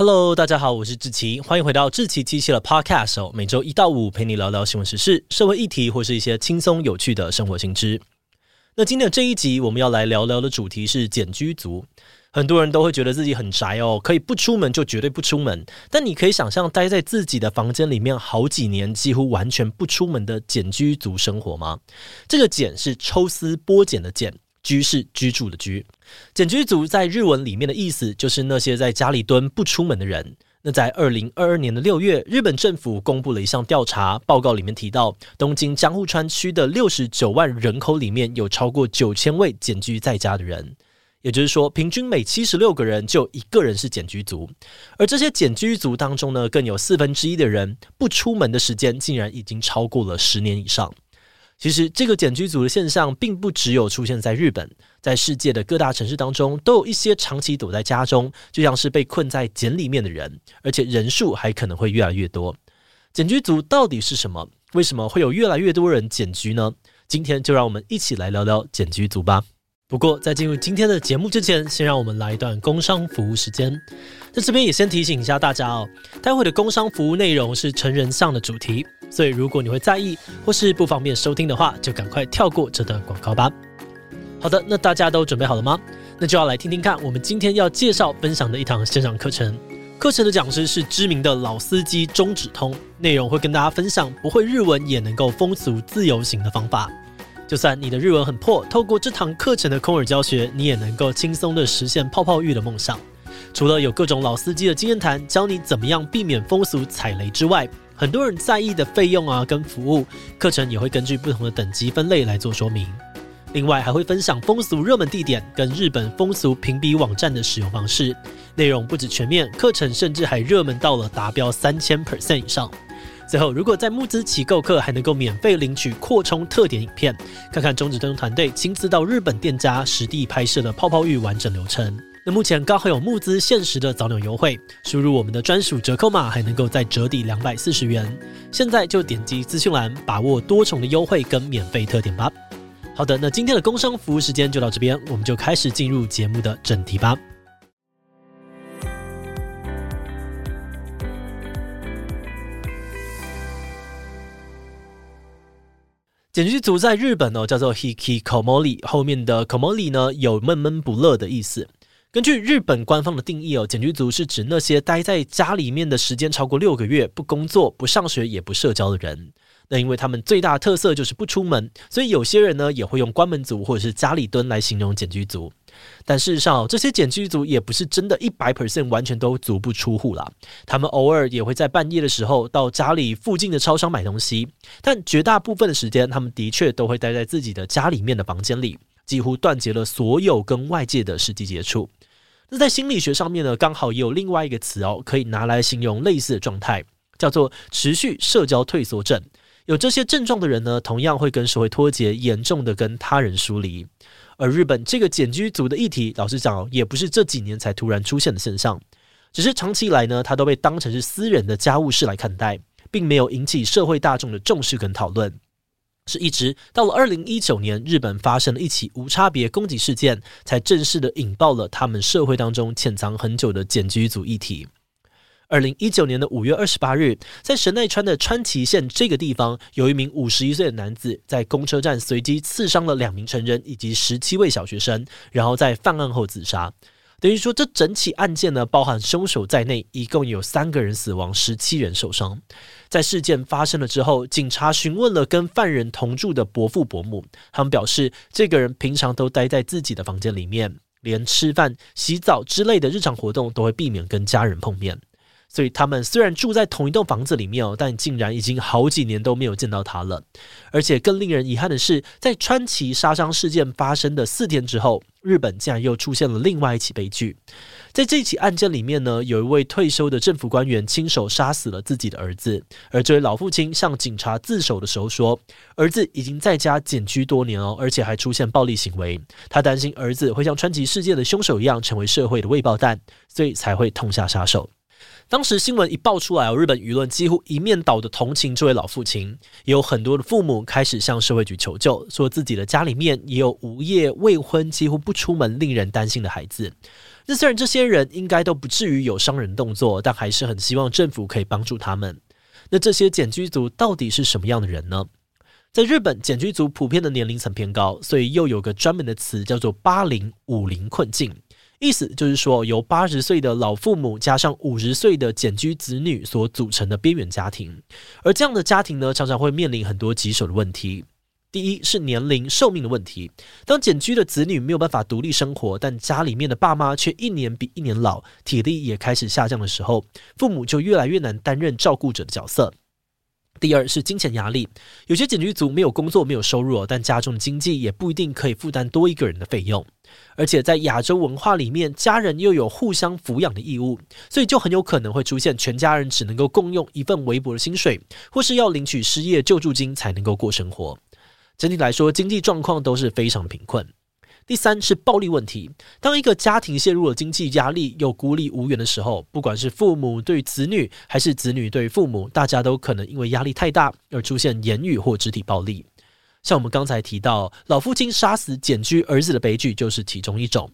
Hello，大家好，我是志奇，欢迎回到志奇七七的 Podcast，每周一到五陪你聊聊新闻时事、社会议题或是一些轻松有趣的生活新知。那今天的这一集，我们要来聊聊的主题是简居族。很多人都会觉得自己很宅哦，可以不出门就绝对不出门。但你可以想象待在自己的房间里面好几年，几乎完全不出门的简居族生活吗？这个“简”是抽丝剥茧的“茧”，“居”是居住的“居”。简居族在日文里面的意思就是那些在家里蹲不出门的人。那在二零二二年的六月，日本政府公布了一项调查报告，里面提到东京江户川区的六十九万人口里面有超过九千位简居在家的人。也就是说，平均每七十六个人就一个人是简居族，而这些简居族当中呢，更有四分之一的人不出门的时间竟然已经超过了十年以上。其实，这个简居族的现象并不只有出现在日本，在世界的各大城市当中，都有一些长期躲在家中，就像是被困在茧里面的人，而且人数还可能会越来越多。简居族到底是什么？为什么会有越来越多人简居呢？今天就让我们一起来聊聊简居族吧。不过，在进入今天的节目之前，先让我们来一段工商服务时间。在这边也先提醒一下大家哦，待会的工商服务内容是成人向的主题，所以如果你会在意或是不方便收听的话，就赶快跳过这段广告吧。好的，那大家都准备好了吗？那就要来听听看我们今天要介绍分享的一堂线上课程。课程的讲师是知名的老司机中指通，内容会跟大家分享不会日文也能够风俗自由行的方法。就算你的日文很破，透过这堂课程的空耳教学，你也能够轻松地实现泡泡浴的梦想。除了有各种老司机的经验谈，教你怎么样避免风俗踩雷之外，很多人在意的费用啊跟服务，课程也会根据不同的等级分类来做说明。另外还会分享风俗热门地点跟日本风俗评比网站的使用方式，内容不止全面，课程甚至还热门到了达标三千 percent 以上。最后，如果在募资起购课，还能够免费领取扩充特点影片，看看中指通团队亲自到日本店家实地拍摄的泡泡浴完整流程。那目前刚好有募资限时的早鸟优惠，输入我们的专属折扣码，还能够再折抵两百四十元。现在就点击资讯栏，把握多重的优惠跟免费特点吧。好的，那今天的工商服务时间就到这边，我们就开始进入节目的正题吧。剪辑组在日本呢，叫做 hikikomori，后面的 komori 呢有闷闷不乐的意思。根据日本官方的定义哦，检居族是指那些待在家里面的时间超过六个月，不工作、不上学、也不社交的人。那因为他们最大特色就是不出门，所以有些人呢也会用关门族或者是家里蹲来形容检居族。但事实上，这些检居族也不是真的一百 percent 完全都足不出户啦。他们偶尔也会在半夜的时候到家里附近的超商买东西，但绝大部分的时间，他们的确都会待在自己的家里面的房间里，几乎断绝了所有跟外界的实际接触。那在心理学上面呢，刚好也有另外一个词哦，可以拿来形容类似的状态，叫做持续社交退缩症。有这些症状的人呢，同样会跟社会脱节，严重的跟他人疏离。而日本这个简居族的议题，老实讲，也不是这几年才突然出现的现象，只是长期以来呢，它都被当成是私人的家务事来看待，并没有引起社会大众的重视跟讨论。是一直到了二零一九年，日本发生了一起无差别攻击事件，才正式的引爆了他们社会当中潜藏很久的检举组议题。二零一九年的五月二十八日，在神奈川的川崎县这个地方，有一名五十一岁的男子在公车站随机刺伤了两名成人以及十七位小学生，然后在犯案后自杀。等于说，这整起案件呢，包含凶手在内，一共有三个人死亡，十七人受伤。在事件发生了之后，警察询问了跟犯人同住的伯父伯母，他们表示，这个人平常都待在自己的房间里面，连吃饭、洗澡之类的日常活动都会避免跟家人碰面。所以他们虽然住在同一栋房子里面哦，但竟然已经好几年都没有见到他了。而且更令人遗憾的是，在川崎杀伤事件发生的四天之后，日本竟然又出现了另外一起悲剧。在这起案件里面呢，有一位退休的政府官员亲手杀死了自己的儿子，而这位老父亲向警察自首的时候说，儿子已经在家简居多年哦，而且还出现暴力行为。他担心儿子会像川崎事件的凶手一样，成为社会的未爆弹，所以才会痛下杀手。当时新闻一爆出来，日本舆论几乎一面倒的同情这位老父亲，也有很多的父母开始向社会局求救，说自己的家里面也有无业、未婚、几乎不出门、令人担心的孩子。那虽然这些人应该都不至于有伤人动作，但还是很希望政府可以帮助他们。那这些检居族到底是什么样的人呢？在日本，检居族普遍的年龄层偏高，所以又有个专门的词叫做“八零五零困境”，意思就是说由八十岁的老父母加上五十岁的茧居子女所组成的边缘家庭。而这样的家庭呢，常常会面临很多棘手的问题。第一是年龄寿命的问题，当茧居的子女没有办法独立生活，但家里面的爸妈却一年比一年老，体力也开始下降的时候，父母就越来越难担任照顾者的角色。第二是金钱压力，有些警局族没有工作、没有收入，但家中的经济也不一定可以负担多一个人的费用。而且在亚洲文化里面，家人又有互相抚养的义务，所以就很有可能会出现全家人只能够共用一份微薄的薪水，或是要领取失业救助金才能够过生活。整体来说，经济状况都是非常贫困。第三是暴力问题。当一个家庭陷入了经济压力又孤立无援的时候，不管是父母对子女，还是子女对父母，大家都可能因为压力太大而出现言语或肢体暴力。像我们刚才提到，老父亲杀死简居儿子的悲剧，就是其中一种。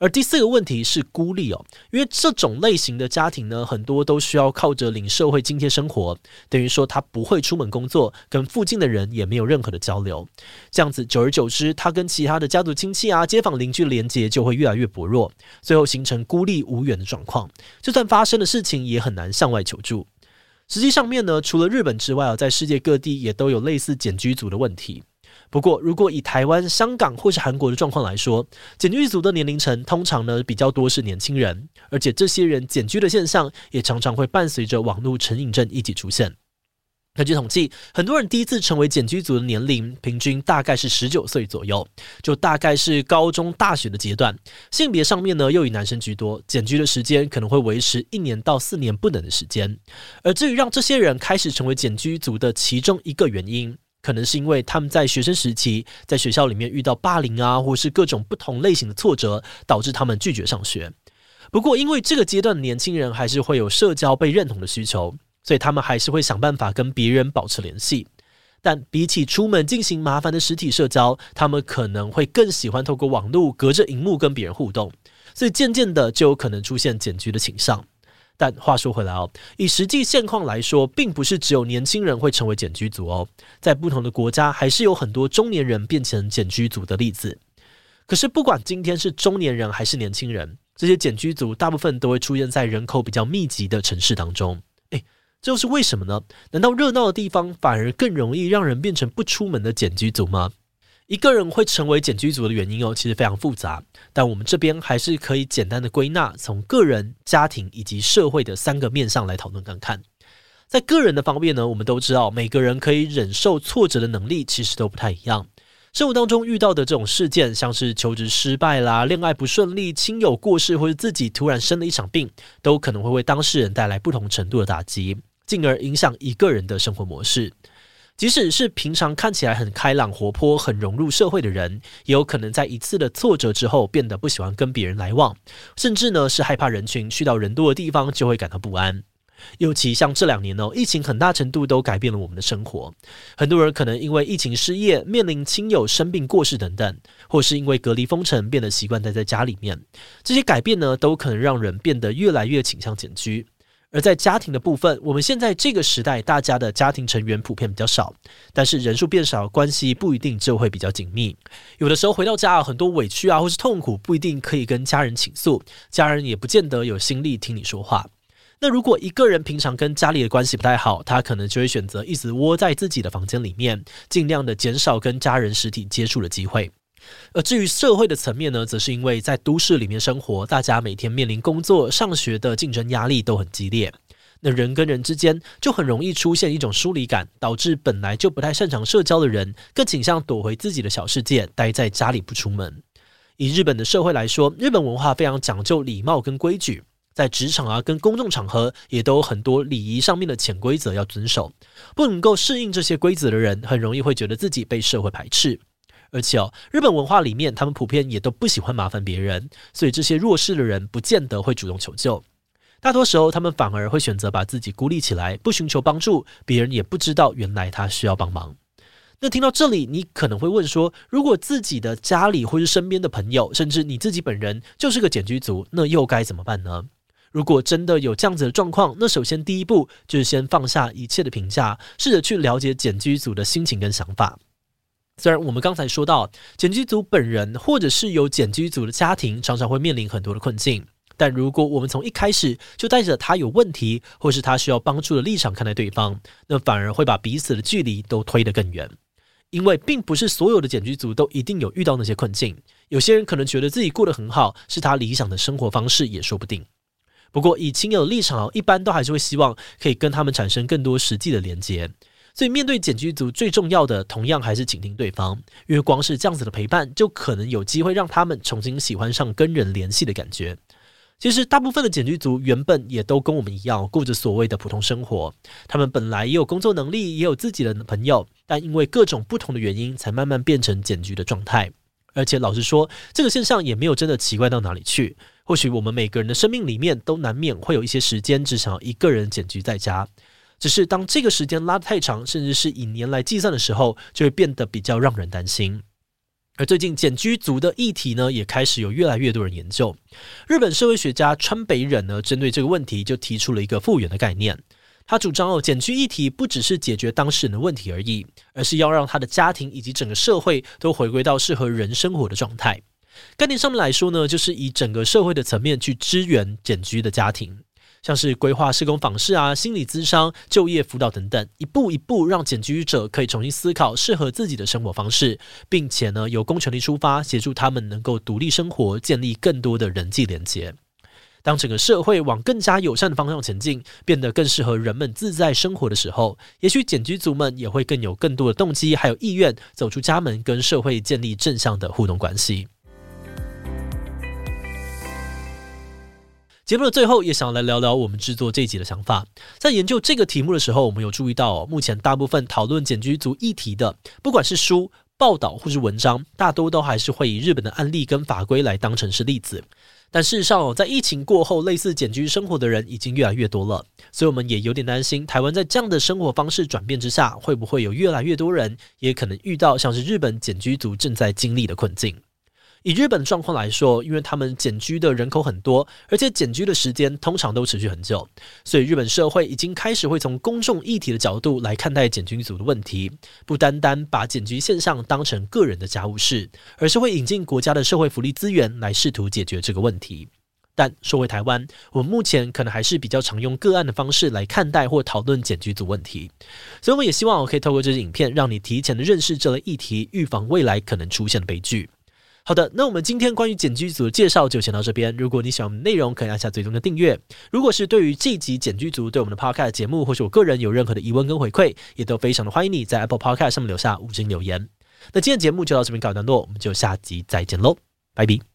而第四个问题是孤立哦，因为这种类型的家庭呢，很多都需要靠着领社会津贴生活，等于说他不会出门工作，跟附近的人也没有任何的交流，这样子久而久之，他跟其他的家族亲戚啊、街坊邻居连接就会越来越薄弱，最后形成孤立无援的状况。就算发生的事情，也很难向外求助。实际上面呢，除了日本之外啊，在世界各地也都有类似简居族的问题。不过，如果以台湾、香港或是韩国的状况来说，茧居族的年龄层通常呢比较多是年轻人，而且这些人检居的现象也常常会伴随着网络成瘾症一起出现。根据统计，很多人第一次成为检居族的年龄平均大概是十九岁左右，就大概是高中、大学的阶段。性别上面呢，又以男生居多，检居的时间可能会维持一年到四年不等的时间。而至于让这些人开始成为检居族的其中一个原因，可能是因为他们在学生时期在学校里面遇到霸凌啊，或是各种不同类型的挫折，导致他们拒绝上学。不过，因为这个阶段的年轻人还是会有社交被认同的需求，所以他们还是会想办法跟别人保持联系。但比起出门进行麻烦的实体社交，他们可能会更喜欢透过网络隔着荧幕跟别人互动，所以渐渐的就有可能出现茧居的倾向。但话说回来哦，以实际现况来说，并不是只有年轻人会成为茧居族哦，在不同的国家，还是有很多中年人变成茧居族的例子。可是，不管今天是中年人还是年轻人，这些茧居族大部分都会出现在人口比较密集的城市当中。诶，这又是为什么呢？难道热闹的地方反而更容易让人变成不出门的茧居族吗？一个人会成为检居族的原因哦，其实非常复杂，但我们这边还是可以简单的归纳，从个人、家庭以及社会的三个面向来讨论看看。在个人的方面呢，我们都知道，每个人可以忍受挫折的能力其实都不太一样。生活当中遇到的这种事件，像是求职失败啦、恋爱不顺利、亲友过世或者自己突然生了一场病，都可能会为当事人带来不同程度的打击，进而影响一个人的生活模式。即使是平常看起来很开朗活泼、很融入社会的人，也有可能在一次的挫折之后变得不喜欢跟别人来往，甚至呢是害怕人群，去到人多的地方就会感到不安。尤其像这两年呢，疫情很大程度都改变了我们的生活，很多人可能因为疫情失业，面临亲友生病过世等等，或是因为隔离封城变得习惯待在家里面，这些改变呢都可能让人变得越来越倾向简居。而在家庭的部分，我们现在这个时代，大家的家庭成员普遍比较少，但是人数变少，关系不一定就会比较紧密。有的时候回到家啊，很多委屈啊，或是痛苦，不一定可以跟家人倾诉，家人也不见得有心力听你说话。那如果一个人平常跟家里的关系不太好，他可能就会选择一直窝在自己的房间里面，尽量的减少跟家人实体接触的机会。而至于社会的层面呢，则是因为在都市里面生活，大家每天面临工作、上学的竞争压力都很激烈，那人跟人之间就很容易出现一种疏离感，导致本来就不太擅长社交的人，更倾向躲回自己的小世界，待在家里不出门。以日本的社会来说，日本文化非常讲究礼貌跟规矩，在职场啊跟公众场合也都有很多礼仪上面的潜规则要遵守，不能够适应这些规则的人，很容易会觉得自己被社会排斥。而且哦，日本文化里面，他们普遍也都不喜欢麻烦别人，所以这些弱势的人不见得会主动求救。大多时候，他们反而会选择把自己孤立起来，不寻求帮助，别人也不知道原来他需要帮忙。那听到这里，你可能会问说：如果自己的家里或是身边的朋友，甚至你自己本人就是个检居族，那又该怎么办呢？如果真的有这样子的状况，那首先第一步就是先放下一切的评价，试着去了解检居族的心情跟想法。虽然我们刚才说到，检居族本人或者是有检居族的家庭，常常会面临很多的困境。但如果我们从一开始就带着他有问题，或是他需要帮助的立场看待对方，那反而会把彼此的距离都推得更远。因为并不是所有的检居族都一定有遇到那些困境，有些人可能觉得自己过得很好，是他理想的生活方式也说不定。不过以亲友的立场，一般都还是会希望可以跟他们产生更多实际的连接。所以，面对检居族最重要的，同样还是倾听对方，因为光是这样子的陪伴，就可能有机会让他们重新喜欢上跟人联系的感觉。其实，大部分的检居族原本也都跟我们一样，过着所谓的普通生活。他们本来也有工作能力，也有自己的朋友，但因为各种不同的原因，才慢慢变成检居的状态。而且，老实说，这个现象也没有真的奇怪到哪里去。或许我们每个人的生命里面，都难免会有一些时间，只想要一个人检居在家。只是当这个时间拉得太长，甚至是以年来计算的时候，就会变得比较让人担心。而最近减居族的议题呢，也开始有越来越多人研究。日本社会学家川北忍呢，针对这个问题就提出了一个复原的概念。他主张哦，减居议题不只是解决当事人的问题而已，而是要让他的家庭以及整个社会都回归到适合人生活的状态。概念上面来说呢，就是以整个社会的层面去支援减居的家庭。像是规划施工访视啊、心理咨商、就业辅导等等，一步一步让检居者可以重新思考适合自己的生活方式，并且呢，由公权力出发，协助他们能够独立生活，建立更多的人际连接。当整个社会往更加友善的方向前进，变得更适合人们自在生活的时候，也许检居族们也会更有更多的动机，还有意愿走出家门，跟社会建立正向的互动关系。节目的最后，也想来聊聊我们制作这集的想法。在研究这个题目的时候，我们有注意到，目前大部分讨论检居族议题的，不管是书、报道或是文章，大多都还是会以日本的案例跟法规来当成是例子。但事实上，在疫情过后，类似检居生活的人已经越来越多了，所以我们也有点担心，台湾在这样的生活方式转变之下，会不会有越来越多人也可能遇到像是日本检居族正在经历的困境。以日本状况来说，因为他们检居的人口很多，而且检居的时间通常都持续很久，所以日本社会已经开始会从公众议题的角度来看待检居族的问题，不单单把检居现象当成个人的家务事，而是会引进国家的社会福利资源来试图解决这个问题。但说回台湾，我们目前可能还是比较常用个案的方式来看待或讨论检居族问题，所以我们也希望我可以透过这支影片，让你提前的认识这类议题，预防未来可能出现的悲剧。好的，那我们今天关于简居组的介绍就先到这边。如果你喜欢我们内容，可以按下最终的订阅。如果是对于这集简居组对我们的 Podcast 节目，或是我个人有任何的疑问跟回馈，也都非常的欢迎你在 Apple Podcast 上面留下五星留言。那今天节目就到这边告一段落，我们就下集再见喽，拜拜。